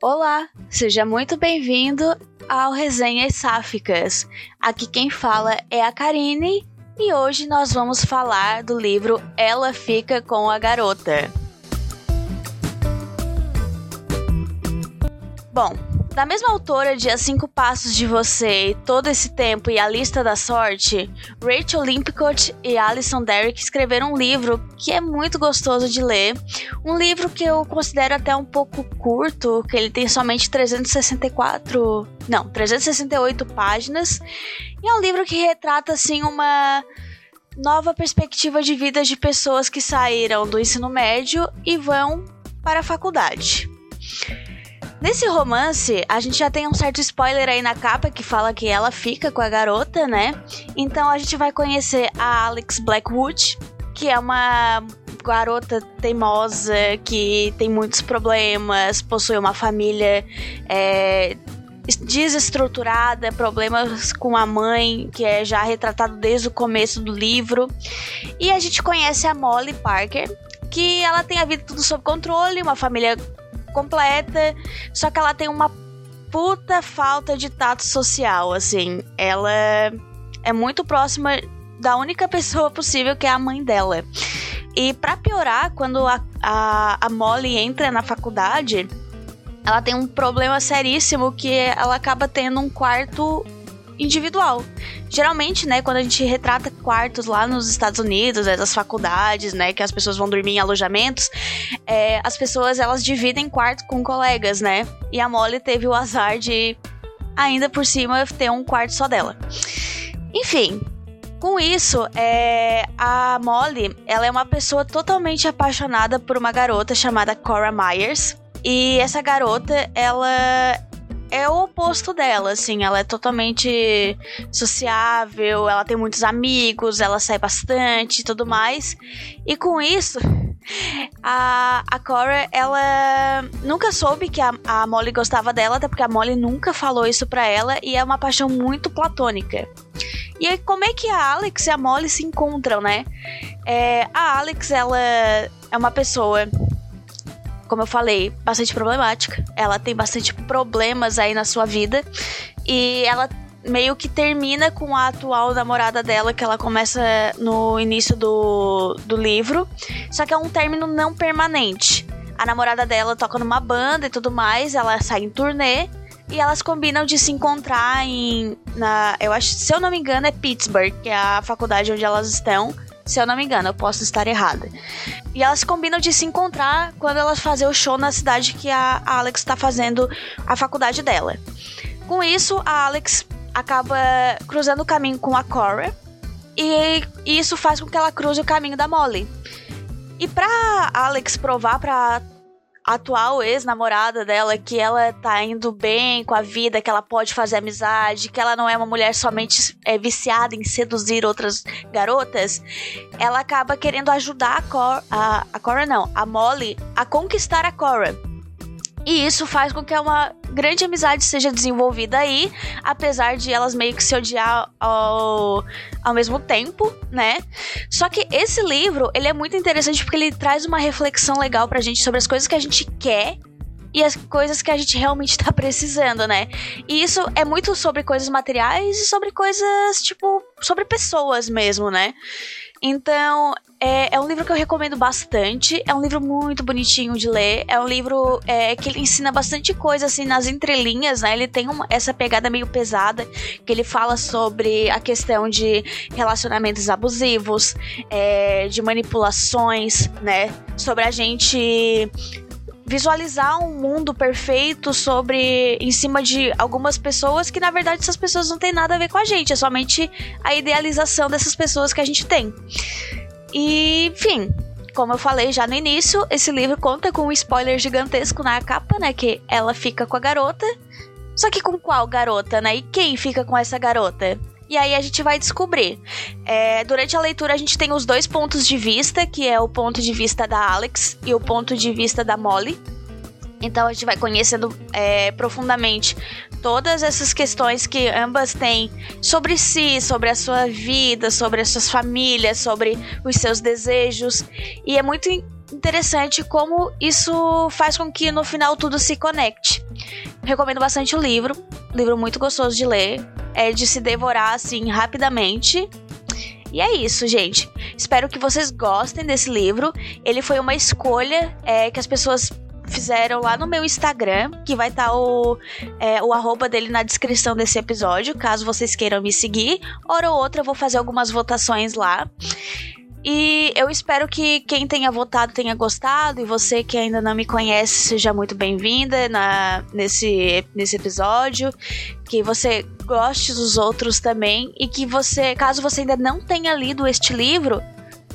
Olá, seja muito bem-vindo ao Resenhas Sáficas. Aqui quem fala é a Karine e hoje nós vamos falar do livro Ela Fica com a Garota. Bom, da mesma autora de As Cinco Passos de Você, Todo Esse Tempo e A Lista da Sorte, Rachel Limpicott e Alison Derrick escreveram um livro que é muito gostoso de ler. Um livro que eu considero até um pouco curto, que ele tem somente 364... Não, 368 páginas. E é um livro que retrata, assim, uma nova perspectiva de vida de pessoas que saíram do ensino médio e vão para a faculdade. Nesse romance, a gente já tem um certo spoiler aí na capa que fala que ela fica com a garota, né? Então a gente vai conhecer a Alex Blackwood, que é uma garota teimosa que tem muitos problemas, possui uma família é, desestruturada, problemas com a mãe, que é já retratado desde o começo do livro. E a gente conhece a Molly Parker, que ela tem a vida tudo sob controle, uma família completa, só que ela tem uma puta falta de tato social, assim. Ela é muito próxima da única pessoa possível que é a mãe dela. E para piorar, quando a, a, a Molly entra na faculdade, ela tem um problema seríssimo que ela acaba tendo um quarto individual. Geralmente, né, quando a gente retrata quartos lá nos Estados Unidos, né, das faculdades, né, que as pessoas vão dormir em alojamentos, é, as pessoas elas dividem quarto com colegas, né? E a Molly teve o azar de ainda por cima ter um quarto só dela. Enfim, com isso, é, a Molly, ela é uma pessoa totalmente apaixonada por uma garota chamada Cora Myers. E essa garota, ela é o oposto dela, assim. Ela é totalmente sociável, ela tem muitos amigos, ela sai bastante e tudo mais. E com isso, a, a Cora, ela nunca soube que a, a Molly gostava dela, até porque a Molly nunca falou isso pra ela e é uma paixão muito platônica. E aí, como é que a Alex e a Molly se encontram, né? É, a Alex, ela é uma pessoa como eu falei, bastante problemática. Ela tem bastante problemas aí na sua vida. E ela meio que termina com a atual namorada dela, que ela começa no início do, do livro. Só que é um término não permanente. A namorada dela toca numa banda e tudo mais, ela sai em turnê. E elas combinam de se encontrar em. Na, eu acho, se eu não me engano, é Pittsburgh, que é a faculdade onde elas estão. Se eu não me engano, eu posso estar errada. E elas combinam de se encontrar quando elas fazem o show na cidade que a Alex está fazendo a faculdade dela. Com isso, a Alex acaba cruzando o caminho com a Cora. E isso faz com que ela cruze o caminho da Molly. E pra Alex provar pra atual ex-namorada dela que ela tá indo bem com a vida, que ela pode fazer amizade, que ela não é uma mulher somente é, viciada em seduzir outras garotas, ela acaba querendo ajudar a a, a Cora não, a Molly a conquistar a Cora. E isso faz com que uma grande amizade seja desenvolvida aí, apesar de elas meio que se odiar ao, ao mesmo tempo, né? Só que esse livro, ele é muito interessante porque ele traz uma reflexão legal pra gente sobre as coisas que a gente quer e as coisas que a gente realmente tá precisando, né? E isso é muito sobre coisas materiais e sobre coisas, tipo, sobre pessoas mesmo, né? Então, é, é, um livro que eu recomendo bastante. É um livro muito bonitinho de ler. É um livro é, que ele ensina bastante coisa, assim, nas entrelinhas, né? Ele tem uma, essa pegada meio pesada, que ele fala sobre a questão de relacionamentos abusivos, é, de manipulações, né? Sobre a gente visualizar um mundo perfeito sobre em cima de algumas pessoas que na verdade essas pessoas não têm nada a ver com a gente, é somente a idealização dessas pessoas que a gente tem. E, enfim, como eu falei já no início, esse livro conta com um spoiler gigantesco na capa, né, que ela fica com a garota. Só que com qual garota, né? E quem fica com essa garota? E aí a gente vai descobrir. É, durante a leitura a gente tem os dois pontos de vista, que é o ponto de vista da Alex e o ponto de vista da Molly. Então a gente vai conhecendo é, profundamente todas essas questões que ambas têm sobre si, sobre a sua vida, sobre as suas famílias, sobre os seus desejos. E é muito interessante como isso faz com que no final tudo se conecte. Recomendo bastante o livro, livro muito gostoso de ler, é de se devorar assim rapidamente. E é isso, gente. Espero que vocês gostem desse livro. Ele foi uma escolha é, que as pessoas fizeram lá no meu Instagram, que vai estar tá o, é, o arroba dele na descrição desse episódio, caso vocês queiram me seguir. Hora ou outra eu vou fazer algumas votações lá. E eu espero que quem tenha votado tenha gostado e você que ainda não me conhece seja muito bem-vinda nesse, nesse episódio. Que você goste dos outros também e que você, caso você ainda não tenha lido este livro,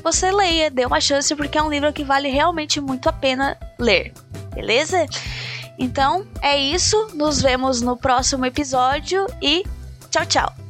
você leia, dê uma chance porque é um livro que vale realmente muito a pena ler. Beleza? Então é isso, nos vemos no próximo episódio e tchau, tchau!